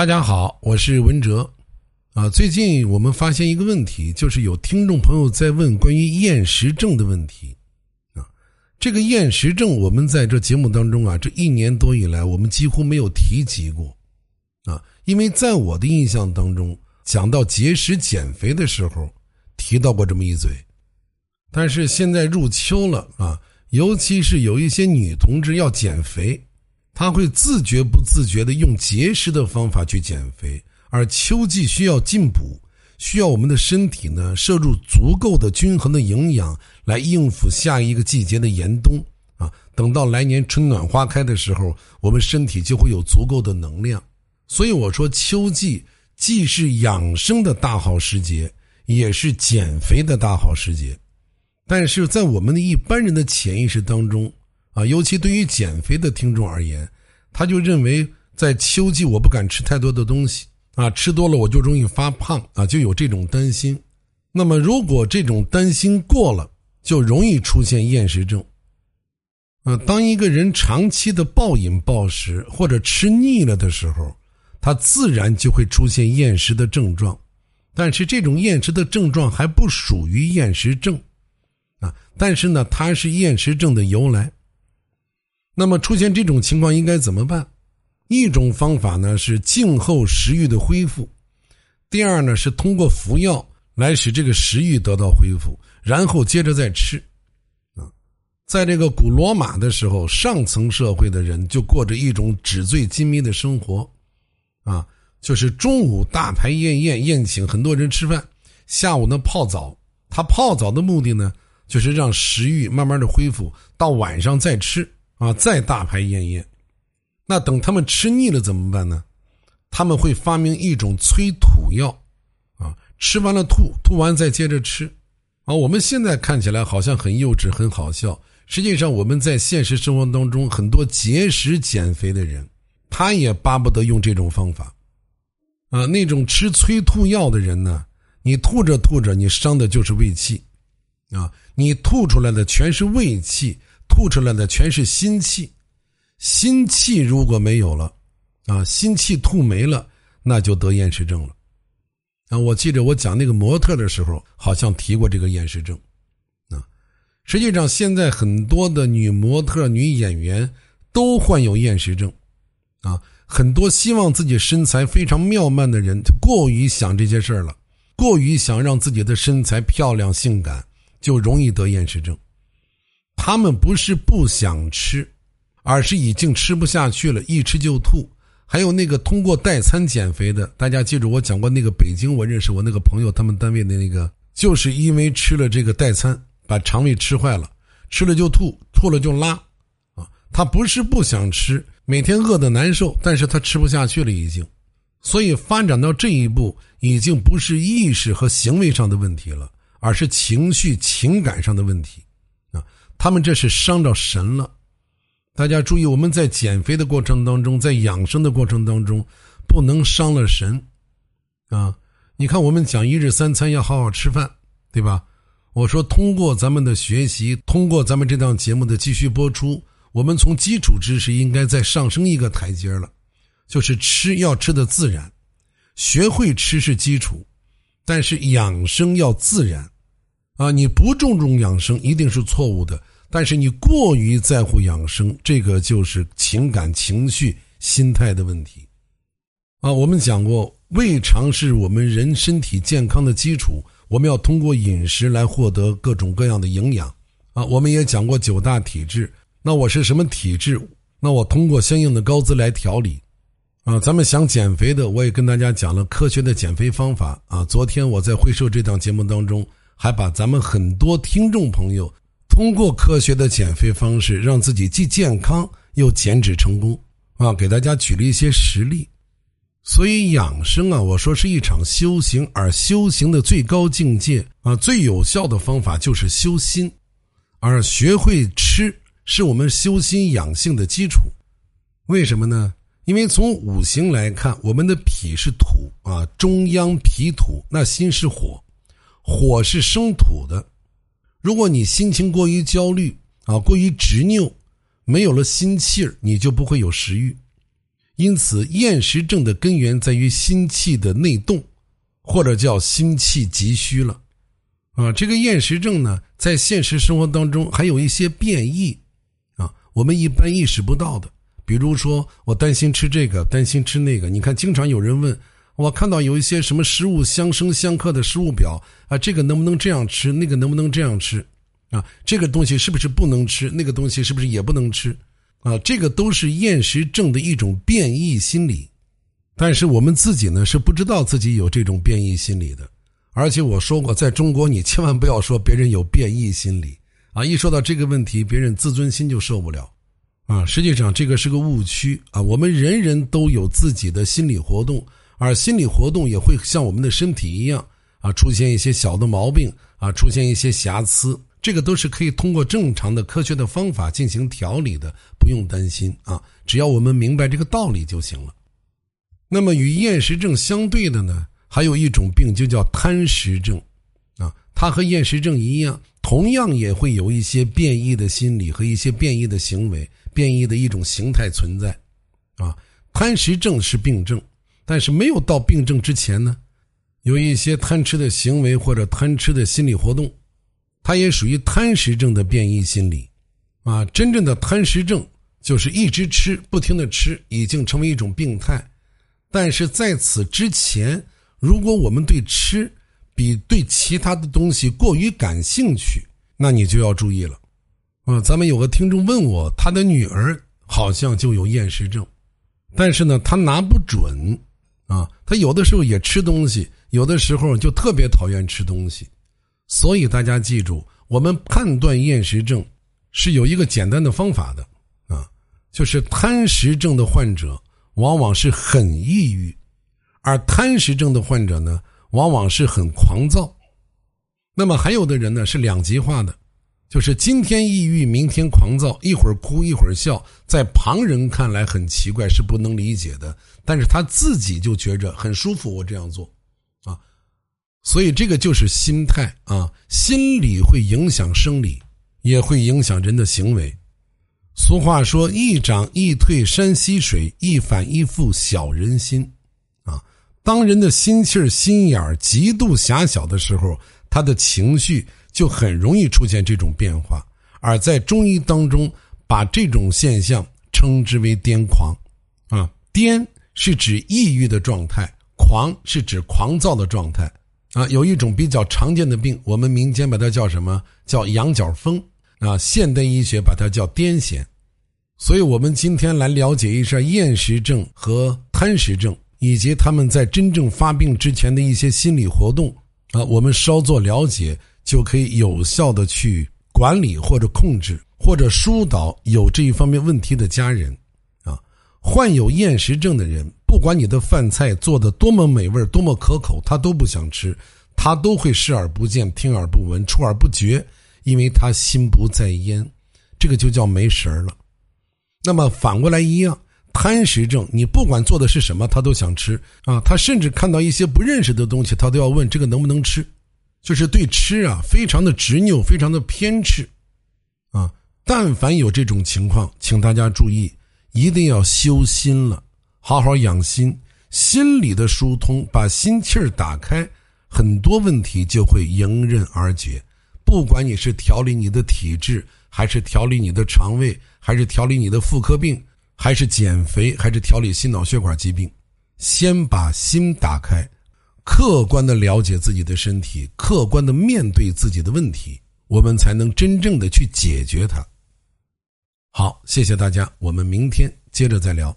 大家好，我是文哲。啊，最近我们发现一个问题，就是有听众朋友在问关于厌食症的问题。啊，这个厌食症，我们在这节目当中啊，这一年多以来，我们几乎没有提及过。啊，因为在我的印象当中，讲到节食减肥的时候，提到过这么一嘴。但是现在入秋了啊，尤其是有一些女同志要减肥。他会自觉不自觉的用节食的方法去减肥，而秋季需要进补，需要我们的身体呢摄入足够的均衡的营养来应付下一个季节的严冬啊。等到来年春暖花开的时候，我们身体就会有足够的能量。所以我说，秋季既是养生的大好时节，也是减肥的大好时节。但是在我们的一般人的潜意识当中。尤其对于减肥的听众而言，他就认为在秋季我不敢吃太多的东西啊，吃多了我就容易发胖啊，就有这种担心。那么，如果这种担心过了，就容易出现厌食症。呃，当一个人长期的暴饮暴食或者吃腻了的时候，他自然就会出现厌食的症状。但是，这种厌食的症状还不属于厌食症啊，但是呢，它是厌食症的由来。那么出现这种情况应该怎么办？一种方法呢是静候食欲的恢复，第二呢是通过服药来使这个食欲得到恢复，然后接着再吃。啊，在这个古罗马的时候，上层社会的人就过着一种纸醉金迷的生活，啊，就是中午大排宴宴宴请很多人吃饭，下午呢泡澡。他泡澡的目的呢，就是让食欲慢慢的恢复，到晚上再吃。啊，再大排宴宴，那等他们吃腻了怎么办呢？他们会发明一种催吐药，啊，吃完了吐，吐完再接着吃，啊，我们现在看起来好像很幼稚、很好笑，实际上我们在现实生活当中，很多节食减肥的人，他也巴不得用这种方法，啊，那种吃催吐药的人呢，你吐着吐着，你伤的就是胃气，啊，你吐出来的全是胃气。吐出来的全是心气，心气如果没有了，啊，心气吐没了，那就得厌食症了。啊，我记得我讲那个模特的时候，好像提过这个厌食症。啊，实际上现在很多的女模特、女演员都患有厌食症。啊，很多希望自己身材非常妙曼的人，过于想这些事儿了，过于想让自己的身材漂亮性感，就容易得厌食症。他们不是不想吃，而是已经吃不下去了，一吃就吐。还有那个通过代餐减肥的，大家记住我讲过那个北京我认识我那个朋友，他们单位的那个，就是因为吃了这个代餐，把肠胃吃坏了，吃了就吐，吐了就拉，啊，他不是不想吃，每天饿得难受，但是他吃不下去了已经，所以发展到这一步，已经不是意识和行为上的问题了，而是情绪情感上的问题。他们这是伤着神了，大家注意，我们在减肥的过程当中，在养生的过程当中，不能伤了神，啊！你看，我们讲一日三餐要好好吃饭，对吧？我说，通过咱们的学习，通过咱们这档节目的继续播出，我们从基础知识应该再上升一个台阶了，就是吃要吃的自然，学会吃是基础，但是养生要自然，啊！你不注重养生，一定是错误的。但是你过于在乎养生，这个就是情感情绪心态的问题，啊，我们讲过，胃肠是我们人身体健康的基础，我们要通过饮食来获得各种各样的营养，啊，我们也讲过九大体质，那我是什么体质？那我通过相应的高资来调理，啊，咱们想减肥的，我也跟大家讲了科学的减肥方法，啊，昨天我在会社这档节目当中，还把咱们很多听众朋友。通过科学的减肥方式，让自己既健康又减脂成功啊！给大家举了一些实例。所以养生啊，我说是一场修行，而修行的最高境界啊，最有效的方法就是修心，而学会吃是我们修心养性的基础。为什么呢？因为从五行来看，我们的脾是土啊，中央脾土，那心是火，火是生土的。如果你心情过于焦虑啊，过于执拗，没有了心气儿，你就不会有食欲。因此，厌食症的根源在于心气的内动，或者叫心气急虚了。啊，这个厌食症呢，在现实生活当中还有一些变异，啊，我们一般意识不到的。比如说，我担心吃这个，担心吃那个。你看，经常有人问我，看到有一些什么食物相生相克的食物表啊，这个能不能这样吃，那个能不能这样吃，啊，这个东西是不是不能吃，那个东西是不是也不能吃，啊，这个都是厌食症的一种变异心理。但是我们自己呢，是不知道自己有这种变异心理的。而且我说过，在中国，你千万不要说别人有变异心理啊！一说到这个问题，别人自尊心就受不了。啊，实际上这个是个误区啊！我们人人都有自己的心理活动，而心理活动也会像我们的身体一样啊，出现一些小的毛病啊，出现一些瑕疵，这个都是可以通过正常的科学的方法进行调理的，不用担心啊！只要我们明白这个道理就行了。那么与厌食症相对的呢，还有一种病就叫贪食症，啊，它和厌食症一样，同样也会有一些变异的心理和一些变异的行为。变异的一种形态存在，啊，贪食症是病症，但是没有到病症之前呢，有一些贪吃的行为或者贪吃的心理活动，它也属于贪食症的变异心理，啊，真正的贪食症就是一直吃，不停的吃，已经成为一种病态，但是在此之前，如果我们对吃比对其他的东西过于感兴趣，那你就要注意了。啊，咱们有个听众问我，他的女儿好像就有厌食症，但是呢，他拿不准。啊，他有的时候也吃东西，有的时候就特别讨厌吃东西。所以大家记住，我们判断厌食症是有一个简单的方法的。啊，就是贪食症的患者往往是很抑郁，而贪食症的患者呢，往往是很狂躁。那么还有的人呢，是两极化的。就是今天抑郁，明天狂躁，一会儿哭一会儿笑，在旁人看来很奇怪，是不能理解的。但是他自己就觉着很舒服，我这样做，啊，所以这个就是心态啊，心理会影响生理，也会影响人的行为。俗话说：“一涨一退山溪水，一反一复小人心。”啊，当人的心气儿、心眼儿极度狭小的时候，他的情绪。就很容易出现这种变化，而在中医当中，把这种现象称之为癫狂，啊，癫是指抑郁的状态，狂是指狂躁的状态，啊，有一种比较常见的病，我们民间把它叫什么？叫羊角风，啊，现代医学把它叫癫痫。所以，我们今天来了解一下厌食症和贪食症，以及他们在真正发病之前的一些心理活动，啊，我们稍作了解。就可以有效的去管理或者控制或者疏导有这一方面问题的家人，啊，患有厌食症的人，不管你的饭菜做的多么美味多么可口，他都不想吃，他都会视而不见、听而不闻、出而不觉，因为他心不在焉，这个就叫没神了。那么反过来一样，贪食症，你不管做的是什么，他都想吃啊，他甚至看到一些不认识的东西，他都要问这个能不能吃。就是对吃啊，非常的执拗，非常的偏执，啊！但凡有这种情况，请大家注意，一定要修心了，好好养心，心理的疏通，把心气儿打开，很多问题就会迎刃而解。不管你是调理你的体质，还是调理你的肠胃，还是调理你的妇科病，还是减肥，还是调理心脑血管疾病，先把心打开。客观的了解自己的身体，客观的面对自己的问题，我们才能真正的去解决它。好，谢谢大家，我们明天接着再聊。